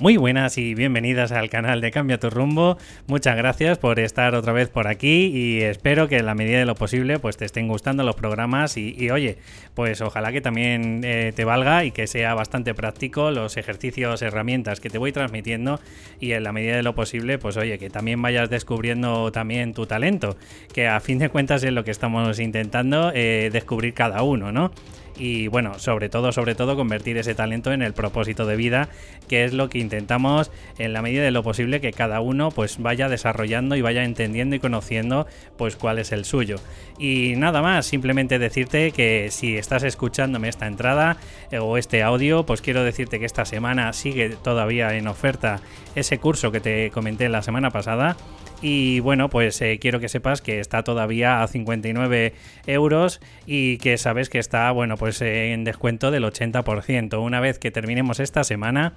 Muy buenas y bienvenidas al canal de Cambia tu rumbo. Muchas gracias por estar otra vez por aquí y espero que en la medida de lo posible pues te estén gustando los programas y, oye, pues ojalá que también eh, te valga y que sea bastante práctico los ejercicios, herramientas que te voy transmitiendo y en la medida de lo posible pues oye, que también vayas descubriendo también tu talento, que a fin de cuentas es lo que estamos intentando eh, descubrir cada uno, ¿no? Y bueno, sobre todo, sobre todo convertir ese talento en el propósito de vida, que es lo que intentamos en la medida de lo posible que cada uno pues vaya desarrollando y vaya entendiendo y conociendo pues cuál es el suyo. Y nada más, simplemente decirte que si estás escuchándome esta entrada eh, o este audio, pues quiero decirte que esta semana sigue todavía en oferta ese curso que te comenté la semana pasada y bueno, pues eh, quiero que sepas que está todavía a 59 euros y que sabes que está, bueno, pues eh, en descuento del 80%. Una vez que terminemos esta semana,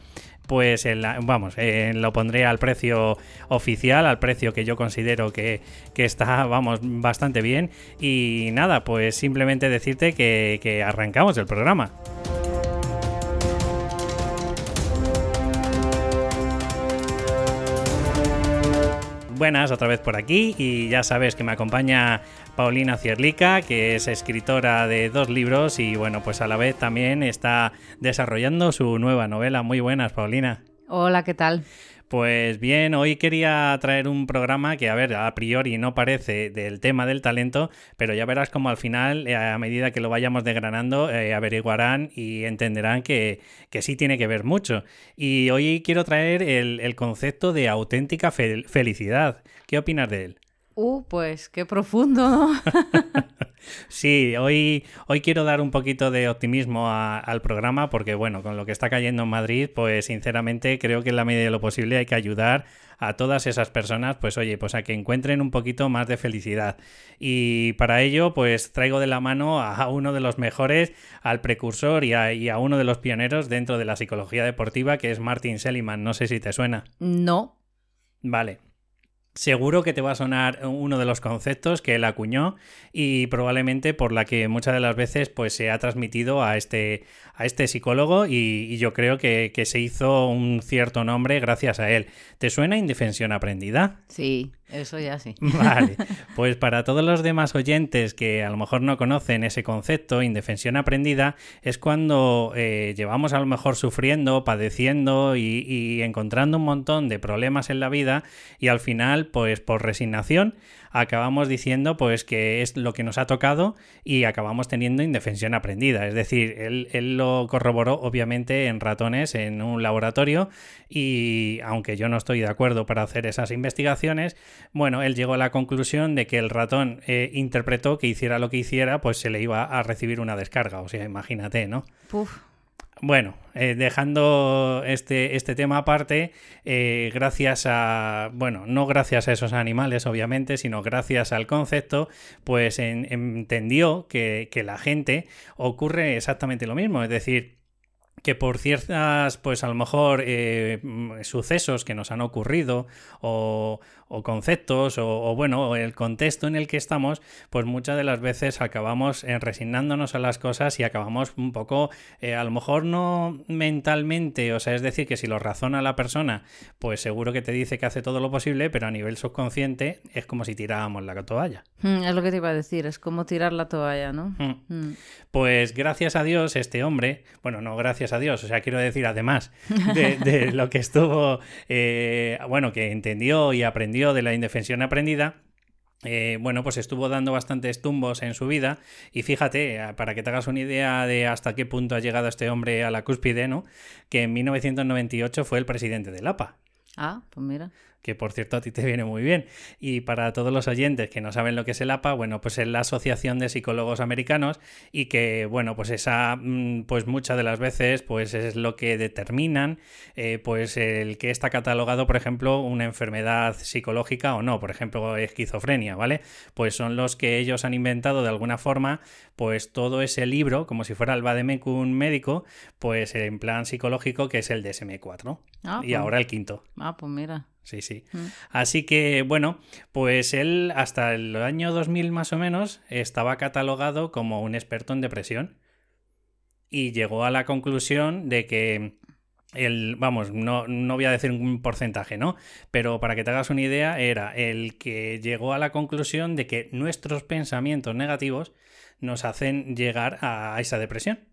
pues vamos, lo pondré al precio oficial, al precio que yo considero que, está, vamos, bastante bien. Y nada, pues simplemente decirte que, que arrancamos el programa. buenas otra vez por aquí y ya sabes que me acompaña Paulina Cierlica, que es escritora de dos libros y bueno, pues a la vez también está desarrollando su nueva novela. Muy buenas, Paulina. Hola, ¿qué tal? Pues bien, hoy quería traer un programa que, a ver, a priori no parece del tema del talento, pero ya verás como al final, eh, a medida que lo vayamos desgranando, eh, averiguarán y entenderán que, sí tiene que ver mucho. Y hoy quiero traer el, el concepto de auténtica felicidad. ¿Qué opinas de él? Uh, pues qué profundo, ¿no? sí, hoy, hoy quiero dar un poquito de optimismo al programa porque, bueno, con lo que está cayendo en Madrid, pues sinceramente creo que en la medida de lo posible hay que ayudar a todas esas personas, pues oye, pues a que encuentren un poquito más de felicidad. Y para ello, pues traigo de la mano a uno de los mejores, al precursor y a, y a uno de los pioneros dentro de la psicología deportiva, que es Martin Seligman. No sé si te suena. No. Vale, Seguro que te va a sonar uno de los conceptos que él acuñó y probablemente por la que muchas de las veces pues se ha transmitido a este, a este psicólogo y, yo creo que, que, se hizo un cierto nombre gracias a él. ¿Te suena indefensión aprendida? Sí. Eso ya sí. Vale, pues para todos los demás oyentes que a lo mejor no conocen ese concepto, indefensión aprendida, es cuando eh, llevamos a lo mejor sufriendo, padeciendo y, y encontrando un montón de problemas en la vida y al final, pues por resignación, acabamos diciendo pues que es lo que nos ha tocado y acabamos teniendo indefensión aprendida. Es decir, él, él lo corroboró obviamente en ratones en un laboratorio y aunque yo no estoy de acuerdo para hacer esas investigaciones, bueno, él llegó a la conclusión de que el ratón eh, interpretó que hiciera lo que hiciera, pues se le iba a recibir una descarga. O sea, imagínate, ¿no? Bueno, eh, dejando este, este, tema aparte, eh, gracias a, bueno, no gracias a esos animales, obviamente, sino gracias al concepto, pues entendió que, que la gente ocurre exactamente lo mismo. Es decir, que por ciertas, pues a lo mejor eh, sucesos que nos han ocurrido o, conceptos o, bueno, el contexto en el que estamos, pues muchas de las veces acabamos eh, resignándonos a las cosas y acabamos un poco, eh, a lo mejor no mentalmente, o sea, es decir, que si lo razona la persona, pues seguro que te dice que hace todo lo posible, pero a nivel subconsciente es como si tirábamos la toalla. Hmm, es lo que te iba a decir, es como tirar la toalla, ¿no? Hmm. Hmm. Pues gracias a Dios, este hombre, bueno, no gracias a Dios, o sea, quiero decir, además de, lo que estuvo, eh, bueno, que entendió y aprendió de la indefensión aprendida, eh, bueno, pues estuvo dando bastantes tumbos en su vida y fíjate, para que te hagas una idea de hasta qué punto ha llegado este hombre a la cúspide, ¿no? Que en 1998 fue el presidente del APA. Ah, pues mira que por cierto a ti te viene muy bien. Y para todos los oyentes que no saben lo que es el APA, bueno, pues es la Asociación de Psicólogos Americanos y que, bueno, pues esa, mm, pues muchas de las veces, pues es lo que determinan, eh, pues el que está catalogado, por ejemplo, una enfermedad psicológica o no, por ejemplo, esquizofrenia, ¿vale? Pues son los que ellos han inventado de alguna forma, pues todo ese libro, como si fuera el Bademecum médico, pues en plan psicológico, que es el DSM-4. Ah, y pues ahora el quinto. Ah, pues mira. Sí, sí. Mm. Así que, bueno, pues él hasta el año 2000 más o menos estaba catalogado como un experto en depresión y llegó a la conclusión de que el, vamos, no, no, voy a decir un porcentaje, ¿no? Pero para que te hagas una idea, era el que llegó a la conclusión de que nuestros pensamientos negativos nos hacen llegar a esa depresión.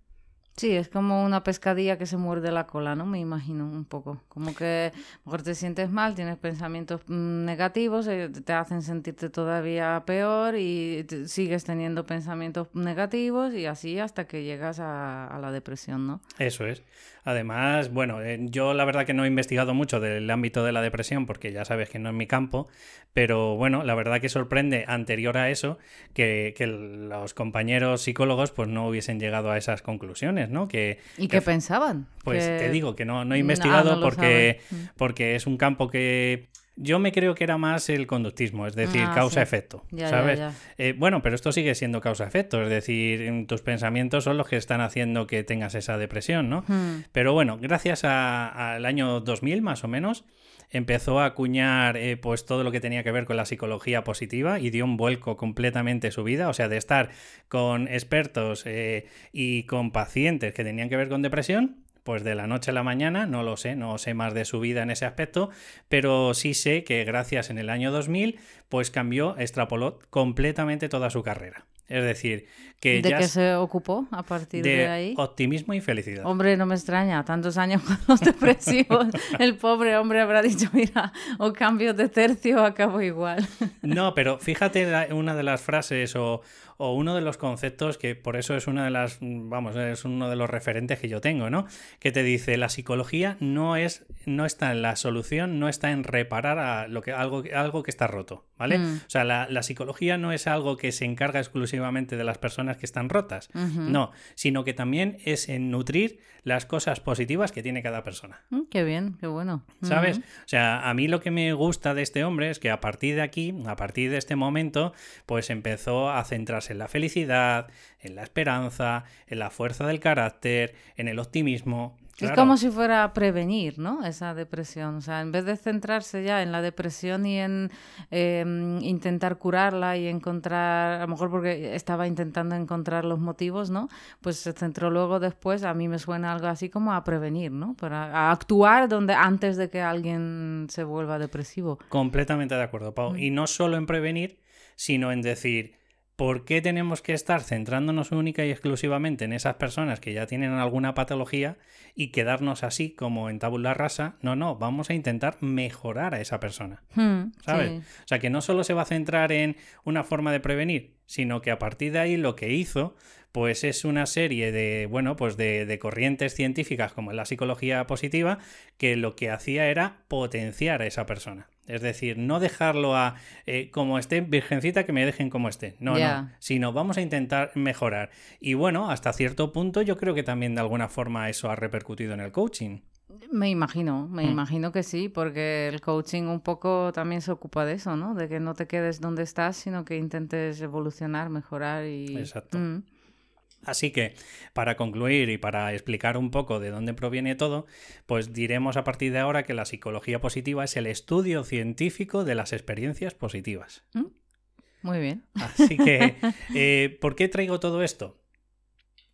Sí, es como una pescadilla que se muerde la cola, ¿no? Me imagino un poco. Como que mejor te sientes mal, tienes pensamientos mm, negativos, eh, te hacen sentirte todavía peor y sigues teniendo pensamientos negativos y así hasta que llegas a la depresión, ¿no? Eso es. Además, bueno, eh, yo la verdad que no he investigado mucho del ámbito de la depresión porque ya sabes que no es mi campo, pero bueno, la verdad que sorprende anterior a eso que, los compañeros psicólogos pues no hubiesen llegado a esas conclusiones, ¿no? Que, ¿Y qué pensaban? Pues te digo que no, no he investigado porque, porque es un campo que yo me creo que era más el conductismo, es decir, ah, causa-efecto, ¿sabes? Eh, bueno, pero esto sigue siendo causa-efecto, es decir, tus pensamientos son los que están haciendo que tengas esa depresión, ¿no? Hmm. Pero bueno, gracias al año 2000 más o menos, empezó a acuñar eh, pues todo lo que tenía que ver con la psicología positiva y dio un vuelco completamente su vida, o sea, de estar con expertos eh, y con pacientes que tenían que ver con depresión pues de la noche a la mañana, no lo sé, no sé más de su vida en ese aspecto, pero sí sé que gracias en el año 2000, pues cambió, extrapoló completamente toda su carrera. Es decir, que ¿De qué se ocupó a partir de, ahí? Optimismo y felicidad. Hombre, no me extraña, tantos años con los depresivos, el pobre hombre habrá dicho, mira, o cambio de tercio o acabo igual. No, pero fíjate una de las frases o, o uno de los conceptos que por eso es una de las, vamos, es uno de los referentes que yo tengo, ¿no? Que te dice, la psicología no es, no está en la solución, no está en reparar a lo que, algo, algo que está roto, ¿vale? Mm. O sea, la, psicología no es algo que se encarga exclusivamente de las personas que están rotas, no, sino que también es en nutrir las cosas positivas que tiene cada persona. Mm, qué bien, qué bueno. ¿Sabes? O sea, a mí lo que me gusta de este hombre es que a partir de aquí, a partir de este momento, pues empezó a centrarse en la felicidad, en la esperanza, en la fuerza del carácter, en el optimismo. Es como si fuera a prevenir, ¿no? Esa depresión. O sea, en vez de centrarse ya en la depresión y en em, intentar curarla y encontrar, a lo mejor porque estaba intentando encontrar los motivos, ¿no? Pues se centró luego después, a mí me suena algo así como a prevenir, ¿no? Para actuar donde antes de que alguien se vuelva depresivo. Completamente de acuerdo, Pau. Mm. Y no solo en prevenir, sino en decir, ¿Por qué tenemos que estar centrándonos única y exclusivamente en esas personas que ya tienen alguna patología y quedarnos así como en tabula rasa? No, no, vamos a intentar mejorar a esa persona. Hmm, ¿Sabes? O sea, que no solo se va a centrar en una forma de prevenir, sino que a partir de ahí lo que hizo pues es una serie de, bueno, pues de, corrientes científicas como la psicología positiva que lo que hacía era potenciar a esa persona. Es decir, no dejarlo a eh, como esté, virgencita, que me dejen como esté. No, no. Sino vamos a intentar mejorar. Y bueno, hasta cierto punto yo creo que también de alguna forma eso ha repercutido en el coaching. Me imagino, me mm. imagino que sí, porque el coaching un poco también se ocupa de eso, ¿no? De que no te quedes donde estás, sino que intentes evolucionar, mejorar y... Exacto. Mm. Así que, para concluir y para explicar un poco de dónde proviene todo, pues diremos a partir de ahora que la psicología positiva es el estudio científico de las experiencias positivas. Mm, muy bien. Así que, eh, ¿por qué traigo todo esto?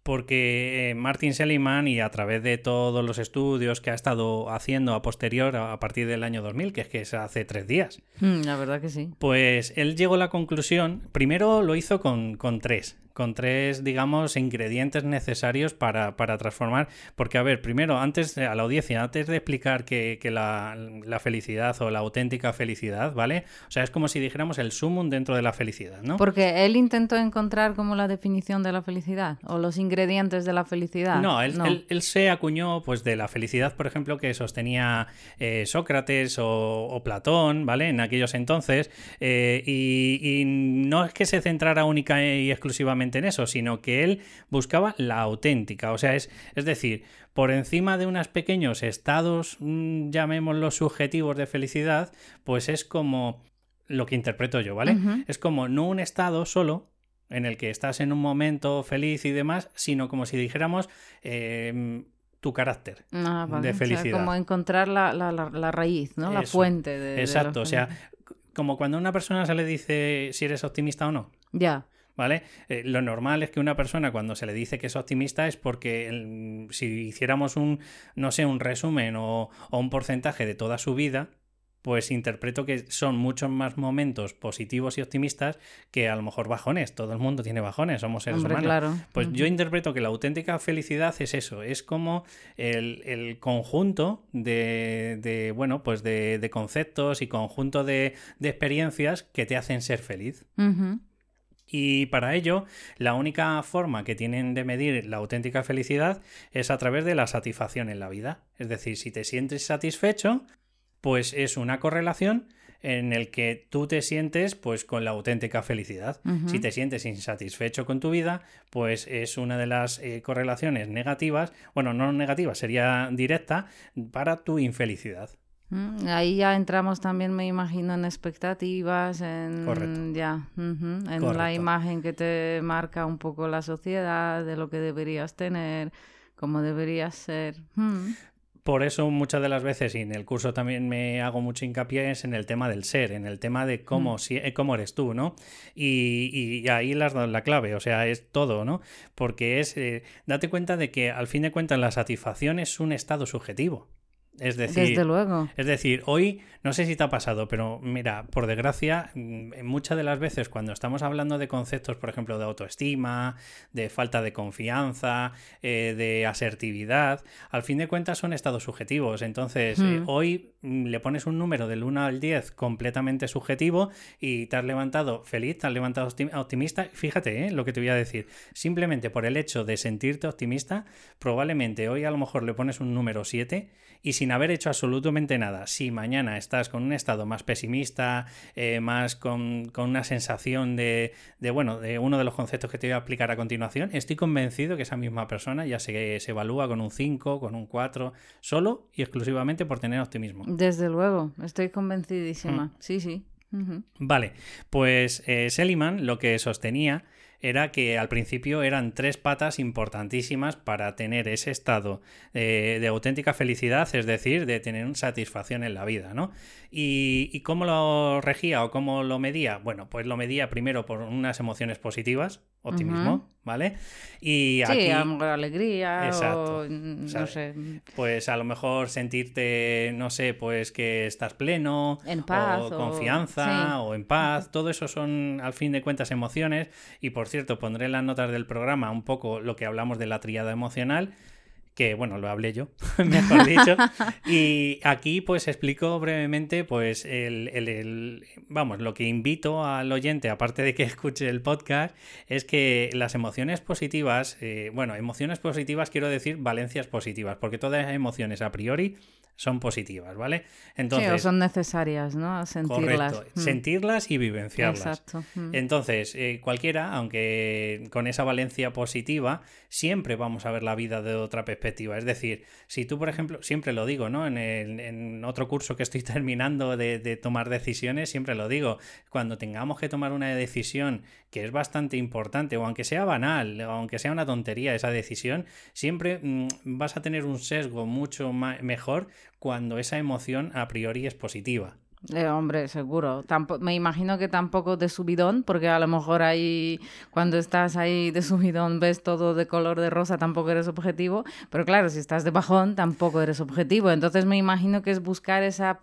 porque eh, Martin Seligman y a través de todos los estudios que ha estado haciendo a posterior, a partir del año 2000, que es que es hace tres días. Mm, la verdad que sí. Pues él llegó a la conclusión, primero lo hizo con, con tres, con tres, digamos, ingredientes necesarios para, transformar. Porque, a ver, primero, antes a la audiencia, antes de explicar que, la, felicidad o la auténtica felicidad, ¿vale? O sea, es como si dijéramos el sumum dentro de la felicidad, ¿no? Porque él intentó encontrar como la definición de la felicidad o los ingredientes de la felicidad. No, él, él, se acuñó, pues, de la felicidad, por ejemplo, que sostenía eh, Sócrates o, Platón, ¿vale? En aquellos entonces. Eh, y, y no es que se centrara única y exclusivamente en eso, sino que él buscaba la auténtica. O sea, es, es decir, por encima de unos pequeños estados, mm, llamémoslos subjetivos de felicidad, pues es como lo que interpreto yo, ¿vale? Es como no un estado solo, en el que estás en un momento feliz y demás, sino como si dijéramos em, tu carácter ah, de felicidad. como encontrar la, raíz, ¿no? La fuente de. Exacto, o sea, como cuando a una persona se le dice si eres optimista o no. Ya. ¿Vale? Eh, lo normal es que una persona cuando se le dice que es optimista es porque si hiciéramos un, no sé, un resumen o, o un porcentaje de toda su vida, pues interpreto que son muchos más momentos positivos y optimistas que a lo mejor bajones. Todo el mundo tiene bajones, somos seres humanos. Pues yo interpreto que la auténtica felicidad es eso, es como el, conjunto de, bueno, pues de, conceptos y conjunto de, experiencias que te hacen ser feliz. Y para ello, la única forma que tienen de medir la auténtica felicidad es a través de la satisfacción en la vida. Es decir, si te sientes satisfecho, pues es una correlación en el que tú te sientes pues con la auténtica felicidad. Si te sientes insatisfecho con tu vida, pues es una de las eh, correlaciones negativas, bueno, no negativas, sería directa para tu infelicidad. Ahí ya entramos también, me imagino, en expectativas, en, ya, en la imagen que te marca un poco la sociedad, de lo que deberías tener, cómo deberías ser. Por eso muchas de las veces, y en el curso también me hago mucho hincapié, es en el tema del ser, en el tema de cómo, mm. si, eh, cómo eres tú, ¿no? Y, ahí las la clave, o sea, es todo, ¿no? Porque es, eh, date cuenta de que al fin de cuentas la satisfacción es un estado subjetivo. Es decir, Desde luego. Es decir, hoy, no sé si te ha pasado, pero mira, por desgracia, mm, muchas de las veces cuando estamos hablando de conceptos, por ejemplo, de autoestima, de falta de confianza, eh, de asertividad, al fin de cuentas son estados subjetivos. Entonces, eh, hmm. hoy mm, le pones un número del 1 al 10 completamente subjetivo y te has levantado feliz, te has levantado optimista. Fíjate eh, lo que te voy a decir. Simplemente por el hecho de sentirte optimista, probablemente hoy a lo mejor le pones un número 7 y sin haber hecho absolutamente nada, si mañana estás con un estado más pesimista, eh, más con, una sensación de, bueno, de uno de los conceptos que te voy a explicar a continuación, estoy convencido que esa misma persona ya se, se evalúa con un 5, con un 4, solo y exclusivamente por tener optimismo. Desde luego, estoy convencidísima. Mm. Sí, sí. Vale, pues eh, Seliman lo que sostenía era que al principio eran tres patas importantísimas para tener ese estado de auténtica felicidad, es decir, de tener satisfacción en la vida, ¿no? ¿Y, cómo lo regía o cómo lo medía? Bueno, pues lo medía primero por unas emociones positivas, optimismo, ¿vale? Y sí, alegría, Exacto. no sé. Pues a lo mejor sentirte, no sé, pues que estás pleno, en paz, o, confianza, o en paz, todo eso son al fin de cuentas emociones y por cierto, pondré en las notas del programa un poco lo que hablamos de la triada emocional, que bueno, lo hablé yo, mejor dicho. y aquí pues explico brevemente pues el, vamos, lo que invito al oyente, aparte de que escuche el podcast, es que las emociones positivas, eh, bueno, emociones positivas quiero decir valencias positivas, porque todas las emociones a priori son positivas, ¿vale? Entonces, son necesarias, ¿no? Sentirlas. Correcto, mm. sentirlas y vivenciarlas. Exacto. Mm. Entonces, eh, cualquiera, aunque con esa valencia positiva, siempre vamos a ver la vida de otra perspectiva. Es decir, si tú, por ejemplo, siempre lo digo, ¿no? En, en otro curso que estoy terminando de, de tomar decisiones, siempre lo digo, cuando tengamos que tomar una decisión que es bastante importante, o aunque sea banal, o aunque sea una tontería esa decisión, siempre mm, vas a tener un sesgo mucho mejor cuando esa emoción a priori es positiva. Eh, hombre, seguro. me imagino que tampoco de subidón, porque a lo mejor ahí, cuando estás ahí de subidón, ves todo de color de rosa, tampoco eres objetivo. Pero claro, si estás de bajón, tampoco eres objetivo. Entonces me imagino que es buscar esa,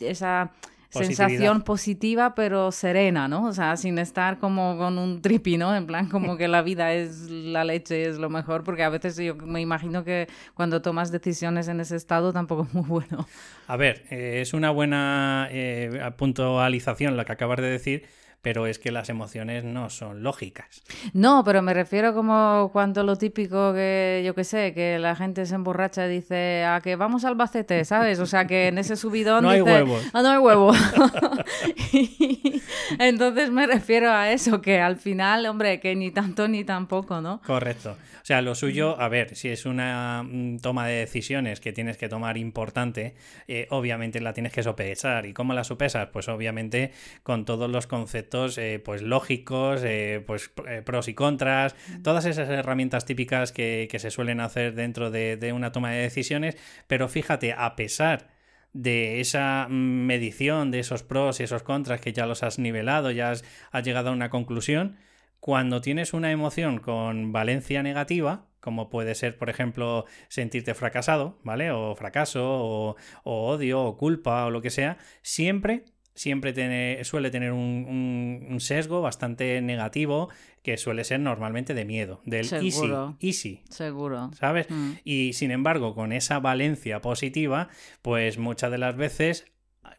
esa sensación positiva pero serena, ¿no? O sea, sin estar como con un tripi, ¿no? En plan como que la vida es la leche, es lo mejor, porque a veces yo me imagino que cuando tomas decisiones en ese estado tampoco es muy bueno. A ver, eh, es una buena eh, puntualización la que acabas de decir, pero es que las emociones no son lógicas. No, pero me refiero como cuando lo típico que, yo qué sé, que la gente se emborracha y dice, a que vamos al bacete, ¿sabes? O sea, que en ese subidón no hay huevos. Ah, no hay huevo. Entonces me refiero a eso, que al final, hombre, que ni tanto ni tampoco, ¿no? Correcto. O sea, lo suyo, a ver, si es una mm, toma de decisiones que tienes que tomar importante, eh, obviamente la tienes que sopesar. ¿Y cómo la sopesas? Pues obviamente con todos los conceptos eh, pues lógicos, eh, pues pros y contras, todas esas herramientas típicas que, se suelen hacer dentro de, de una toma de decisiones. Pero fíjate, a pesar de esa mm, medición de esos pros y esos contras que ya los has nivelado, ya has, has llegado a una conclusión, cuando tienes una emoción con valencia negativa, como puede ser, por ejemplo, sentirte fracasado, ¿vale? O fracaso, o, odio, o culpa, o lo que sea, siempre siempre suele tener un, sesgo bastante negativo que suele ser normalmente de miedo, del easy, easy. Seguro. ¿Sabes? Mm. Y sin embargo, con esa valencia positiva, pues muchas de las veces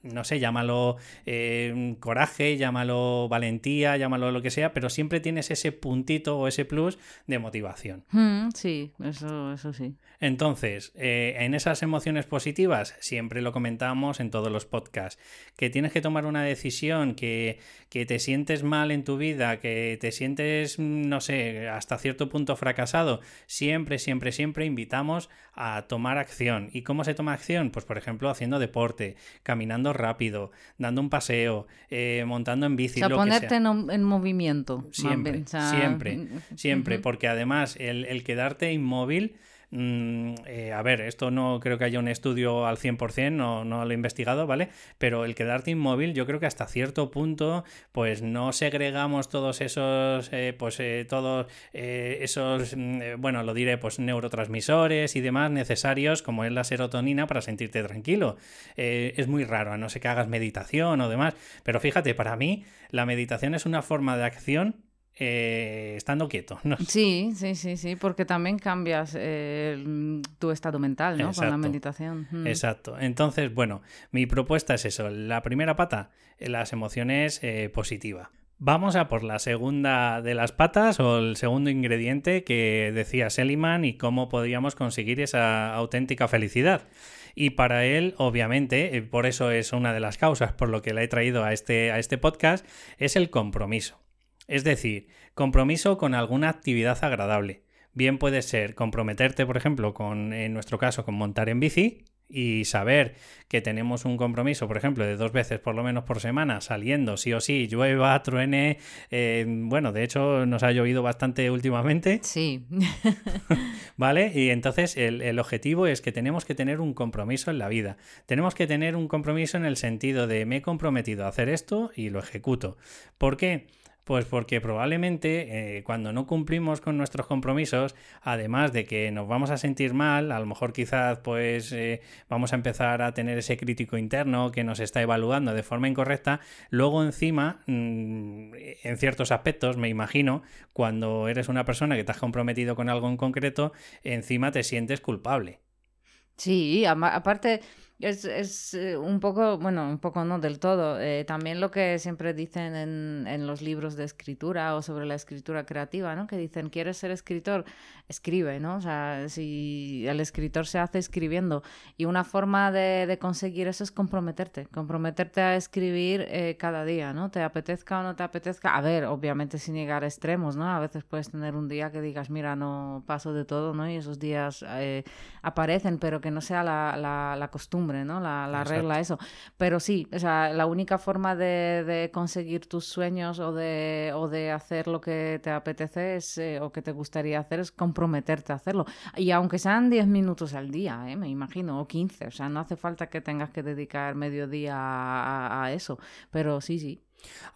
no sé, llámalo eh, coraje, llámalo valentía, llámalo lo que sea, pero siempre tienes ese puntito o ese plus de motivación. Mm, sí, eso, eso sí. Entonces, eh, en esas emociones positivas, siempre lo comentamos en todos los podcasts, que tienes que tomar una decisión, que, que te sientes mal en tu vida, que te sientes, no sé, hasta cierto punto fracasado, siempre, siempre, siempre invitamos a tomar acción. ¿Y cómo se toma acción? Pues, por ejemplo, haciendo deporte, caminando rápido, dando un paseo, eh, montando en bici. O sea, ponerte En, movimiento. Siempre, siempre, mm, siempre, porque además el, el quedarte inmóvil Mm, eh, a ver, esto no creo que haya un estudio al 100%, no, no lo he investigado, ¿vale? Pero el quedarte inmóvil, yo creo que hasta cierto punto, pues no segregamos todos esos, eh, pues eh, todos esos, mm, bueno, lo diré, pues neurotransmisores y demás necesarios, como es la serotonina, para sentirte tranquilo. es muy raro, a no ser que hagas meditación o demás. Pero fíjate, para mí, la meditación es una forma de acción eh, estando quieto. ¿no? Sí, sí, sí, sí, porque también cambias eh, tu estado mental, ¿no? Con la meditación. Mm. Exacto. Entonces, bueno, mi propuesta es eso. La primera pata, eh, las emociones positiva. Vamos a por la segunda de las patas o el segundo ingrediente que decía Seliman y cómo podríamos conseguir esa auténtica felicidad. Y para él, obviamente, por eso es una de las causas por lo que la he traído a este, a este podcast, es el compromiso. Es decir, compromiso con alguna actividad agradable. Bien puede ser comprometerte, por ejemplo, con, en nuestro caso, con montar en bici y saber que tenemos un compromiso, por ejemplo, de dos veces por lo menos por semana saliendo, sí o sí, llueva, truene. Eh, bueno, de hecho, nos ha llovido bastante últimamente. Sí. ¿Vale? Y entonces el, el, objetivo es que tenemos que tener un compromiso en la vida. Tenemos que tener un compromiso en el sentido de me he comprometido a hacer esto y lo ejecuto. ¿Por qué? Pues porque probablemente eh, cuando no cumplimos con nuestros compromisos, además de que nos vamos a sentir mal, a lo mejor quizás pues eh, vamos a empezar a tener ese crítico interno que nos está evaluando de forma incorrecta, luego encima, mm, en ciertos aspectos, me imagino, cuando eres una persona que te has comprometido con algo en concreto, encima te sientes culpable. Sí, aparte es, es eh, un poco, bueno, un poco no del todo. Eh, también lo que siempre dicen en, en, los libros de escritura o sobre la escritura creativa, ¿no? Que dicen, ¿quieres ser escritor? Escribe, ¿no? O sea, si el escritor se hace escribiendo. Y una forma de, de conseguir eso es comprometerte. Comprometerte a escribir eh, cada día, ¿no? Te apetezca o no te apetezca. A ver, obviamente sin llegar a extremos, ¿no? A veces puedes tener un día que digas, mira, no paso de todo, ¿no? Y esos días aparecen, pero que no sea la, la, la costumbre ¿no? La, regla, eso. Pero sí, o sea, la única forma de, conseguir tus sueños o de, o de hacer lo que te apetece es, eh, o que te gustaría hacer es comprometerte a hacerlo. Y aunque sean 10 minutos al día, ¿eh? me imagino, o 15, o sea, no hace falta que tengas que dedicar medio día a eso. Pero sí, sí,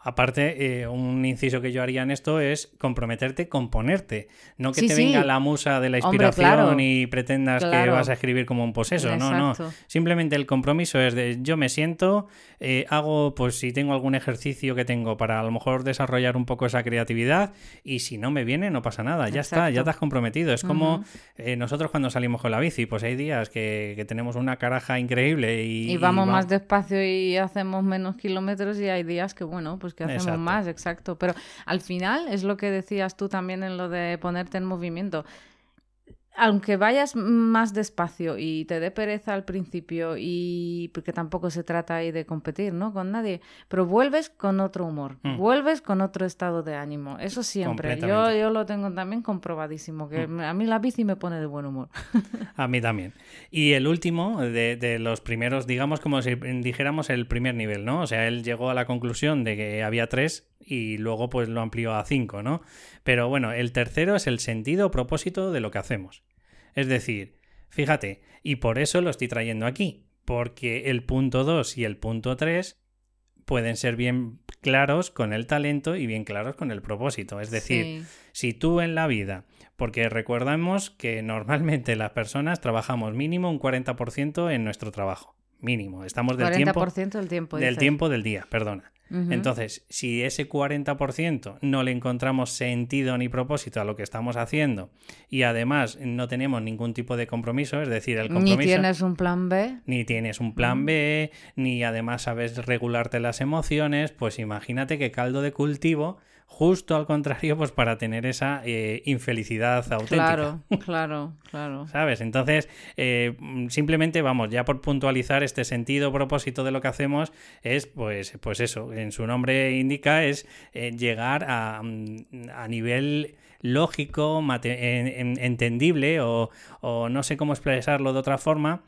Aparte, eh, un inciso que yo haría en esto es comprometerte con ponerte. No que te venga la musa de la inspiración y pretendas que vas a escribir como un poseso. No, no. Simplemente el compromiso es de yo me siento, eh, hago, pues si tengo algún ejercicio que tengo para a lo mejor desarrollar un poco esa creatividad y si no me viene, no pasa nada. Ya está, ya te has comprometido. Es como eh, nosotros cuando salimos con la bici, pues hay días que, tenemos una caraja increíble y, y vamos más despacio y hacemos menos kilómetros y hay días que, bueno, bueno, pues que hacemos más, exacto. Pero al final es lo que decías tú también en lo de ponerte en movimiento aunque vayas más despacio y te dé pereza al principio y porque tampoco se trata ahí de competir, ¿no? Con nadie, pero vuelves con otro humor, mm. vuelves con otro estado de ánimo, eso siempre. Yo, yo lo tengo también comprobadísimo, que mm. a mí la bici me pone de buen humor. a mí también. Y el último de, de, los primeros, digamos como si dijéramos el primer nivel, ¿no? O sea, él llegó a la conclusión de que había tres y luego pues lo amplió a cinco, ¿no? Pero bueno, el tercero es el sentido o propósito de lo que hacemos. Es decir, fíjate, y por eso lo estoy trayendo aquí, porque el punto 2 y el punto 3 pueden ser bien claros con el talento y bien claros con el propósito. Es decir, si tú en la vida, porque recordamos que normalmente las personas trabajamos mínimo un 40% en nuestro trabajo. Mínimo. Estamos del 40% tiempo. del tiempo. Del tiempo del día, perdona. Entonces, si ese 40% no le encontramos sentido ni propósito a lo que estamos haciendo y además no tenemos ningún tipo de compromiso, es decir, el compromiso... Ni tienes un plan B. Ni tienes un plan B, ni además sabes regularte las emociones, pues imagínate qué caldo de cultivo justo al contrario, pues para tener esa eh, infelicidad auténtica. Claro, claro, claro. ¿Sabes? Entonces, eh, simplemente vamos, ya por puntualizar este sentido, propósito de lo que hacemos, es pues, pues eso, en su nombre indica, es eh, llegar a, a nivel lógico, entendible o, o, no sé cómo expresarlo de otra forma,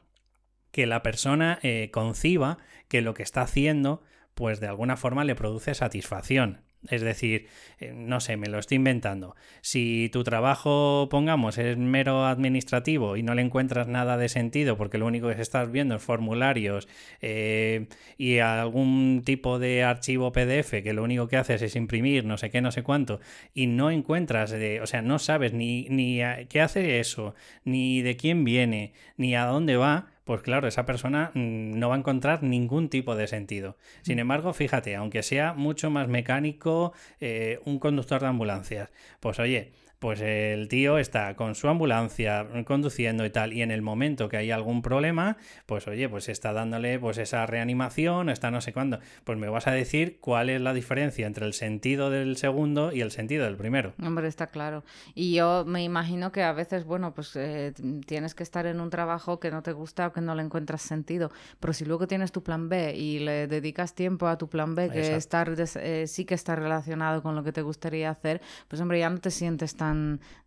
que la persona conciba que lo que está haciendo pues de alguna forma le produce satisfacción. Es decir, eh, no sé, me lo estoy inventando. Si tu trabajo, pongamos, es mero administrativo y no le encuentras nada de sentido porque lo único que estás viendo es formularios eh, y algún tipo de archivo PDF que lo único que haces es imprimir no sé qué, no sé cuánto, y no encuentras, o sea, no sabes ni, ni qué hace eso, ni de quién viene, ni a dónde va, pues claro, esa persona mm, no va a encontrar ningún tipo de sentido. Sin mm. embargo, fíjate, aunque sea mucho más mecánico eh, un conductor de ambulancias, pues oye, pues el tío está con su ambulancia conduciendo y tal, y en el momento que hay algún problema, pues oye, pues está dándole pues esa reanimación, está no sé cuándo, pues me vas a decir cuál es la diferencia entre el sentido del segundo y el sentido del primero. Hombre, está claro. Y yo me imagino que a veces, bueno, pues eh, tienes que estar en un trabajo que no te gusta o que no le encuentras sentido, pero si luego tienes tu plan B y le dedicas tiempo a tu plan B, que estar eh, sí que está relacionado con lo que te gustaría hacer, pues hombre, ya no te sientes tan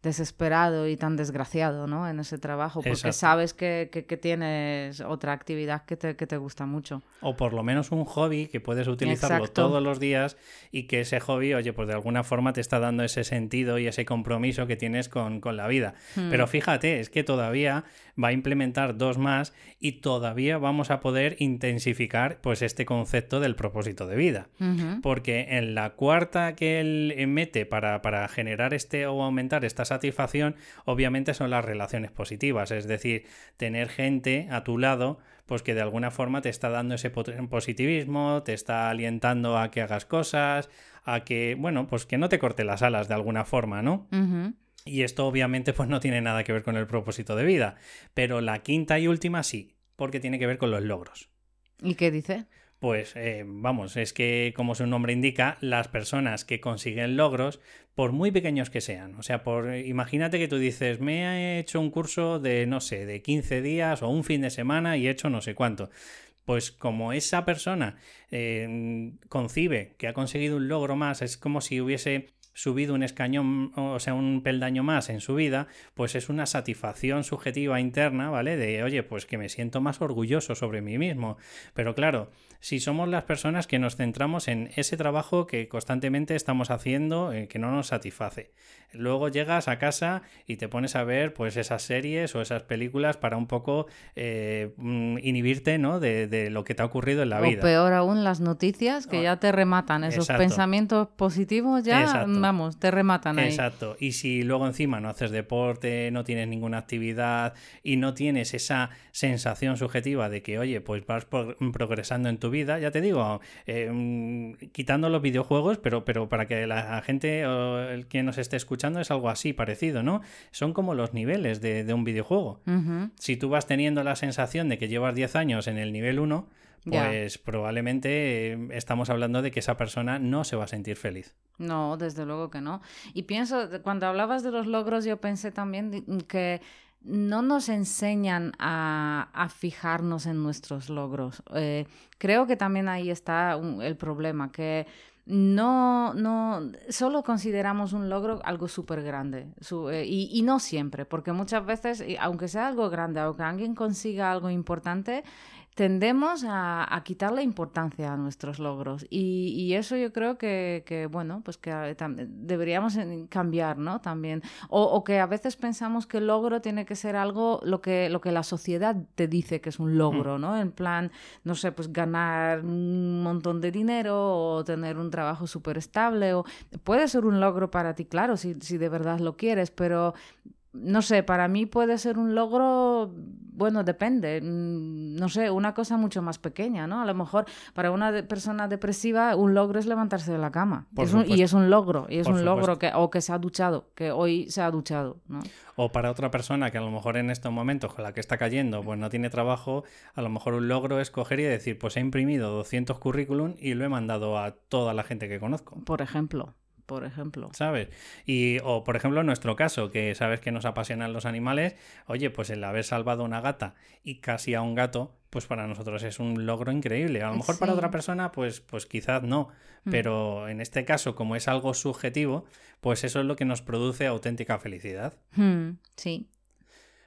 desesperado y tan desgraciado ¿no? en ese trabajo, porque sabes que, tienes otra actividad que te, que te, gusta mucho. O por lo menos un hobby que puedes utilizarlo todos los días y que ese hobby, oye, pues de alguna forma te está dando ese sentido y ese compromiso que tienes con, la vida. Hmm. Pero fíjate, es que todavía va a implementar dos más y todavía vamos a poder intensificar pues este concepto del propósito de vida. Porque en la cuarta que él mete para, para generar este o aumentar esta satisfacción, obviamente son las relaciones positivas, es decir, tener gente a tu lado pues que de alguna forma te está dando ese positivismo, te está alientando a que hagas cosas, a que, bueno, pues que no te corte las alas de alguna forma, ¿no? Y esto obviamente pues no tiene nada que ver con el propósito de vida, pero la quinta y última sí, porque tiene que ver con los logros. ¿Y qué dice? Pues eh, vamos, es que como su nombre indica, las personas que consiguen logros, por muy pequeños que sean, o sea, por imagínate que tú dices, me he hecho un curso de, no sé, de 15 días o un fin de semana y he hecho no sé cuánto. Pues como esa persona eh, concibe que ha conseguido un logro más, es como si hubiese subido un escañón, o sea, un peldaño más en su vida, pues es una satisfacción subjetiva interna, ¿vale? De, oye, pues que me siento más orgulloso sobre mí mismo. Pero claro, si somos las personas que nos centramos en ese trabajo que constantemente estamos haciendo, eh, que no nos satisface. Luego llegas a casa y te pones a ver pues esas series o esas películas para un poco eh, mm, inhibirte, ¿no? De, lo que te ha ocurrido en la vida. O peor aún, las noticias que ya te rematan, esos pensamientos positivos ya vamos, te rematan ahí. Exacto. Y si luego encima no haces deporte, no tienes ninguna actividad y no tienes esa sensación subjetiva de que, oye, pues vas progresando en tu vida, ya te digo, eh, mm, quitando los videojuegos, pero, pero para que la gente o el que nos esté escuchando es algo así parecido, ¿no? Son como los niveles de, un videojuego. Si tú vas teniendo la sensación de que llevas 10 años en el nivel 1, pues probablemente eh, estamos hablando de que esa persona no se va a sentir feliz. No, desde luego que no. Y pienso, cuando hablabas de los logros, yo pensé también que no nos enseñan a, fijarnos en nuestros logros. Eh, creo que también ahí está el problema, que no, no, solo consideramos un logro algo súper grande. Eh, y, y, no siempre, porque muchas veces, aunque sea algo grande, aunque alguien consiga algo importante, tendemos a, quitarle importancia a nuestros logros. Y, eso yo creo que, bueno, pues que eh, deberíamos cambiar, ¿no? También. O, que a veces pensamos que el logro tiene que ser algo lo que, lo que la sociedad te dice que es un logro, mm. ¿no? En plan, no sé, pues ganar un montón de dinero o tener un trabajo súper estable. O... Puede ser un logro para ti, claro, si, si de verdad lo quieres, pero no sé, para mí puede ser un logro, bueno, depende, mm, no sé, una cosa mucho más pequeña, ¿no? A lo mejor para una persona depresiva un logro es levantarse de la cama. y es un logro, y es un logro que, o que se ha duchado, que hoy se ha duchado, ¿no? O para otra persona que a lo mejor en estos momentos con la que está cayendo, pues no tiene trabajo, a lo mejor un logro es coger y decir, pues he imprimido 200 currículum y lo he mandado a toda la gente que conozco. Por ejemplo por ejemplo. ¿Sabes? Y, o por ejemplo, en nuestro caso, que sabes que nos apasionan los animales, oye, pues el haber salvado a una gata y casi a un gato, pues para nosotros es un logro increíble. A lo mejor para otra persona, pues, pues quizás no. Mm. Pero en este caso, como es algo subjetivo, pues eso es lo que nos produce auténtica felicidad. Mm, sí.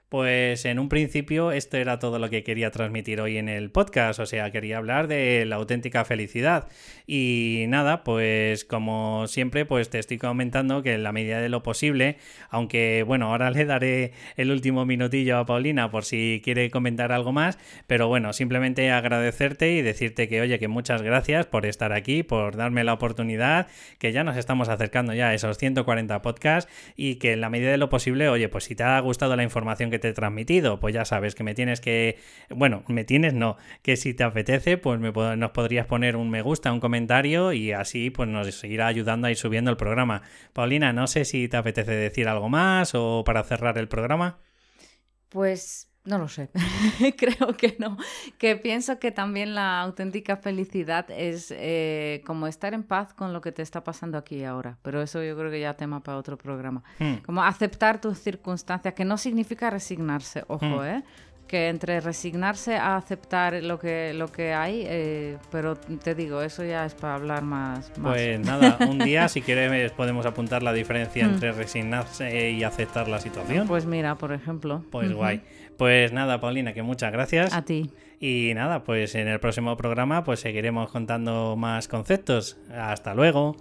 Pues en un principio esto era todo lo que quería transmitir hoy en el podcast, o sea, quería hablar de la auténtica felicidad. Y nada, pues como siempre, pues te estoy comentando que en la medida de lo posible, aunque bueno, ahora le daré el último minutillo a Paulina por si quiere comentar algo más, pero bueno, simplemente agradecerte y decirte que oye, que muchas gracias por estar aquí, por darme la oportunidad, que ya nos estamos acercando ya a esos 140 podcasts y que en la medida de lo posible, oye, pues si te ha gustado la información que te he transmitido, pues ya sabes que me tienes que, bueno, me tienes no, que si te apetece, pues me, nos podrías poner un me gusta, un comentario y así pues nos seguirá ayudando a ir subiendo el programa. Paulina, no sé si te apetece decir algo más o para cerrar el programa. Pues no lo sé, creo que no. Que pienso que también la auténtica felicidad es eh, como estar en paz con lo que te está pasando aquí y ahora. Pero eso yo creo que ya tema para otro programa. Hmm. Como aceptar tus circunstancias, que no significa resignarse, ojo, hmm. ¿eh? Que entre resignarse a aceptar lo que, lo que hay, eh, pero te digo, eso ya es para hablar más, Pues nada, un día si quieres podemos apuntar la diferencia hmm. entre resignarse y aceptar la situación. Pues mira, por ejemplo. Pues guay. Pues nada, Paulina, que muchas gracias. A ti. Y nada, pues en el próximo programa pues seguiremos contando más conceptos. Hasta luego.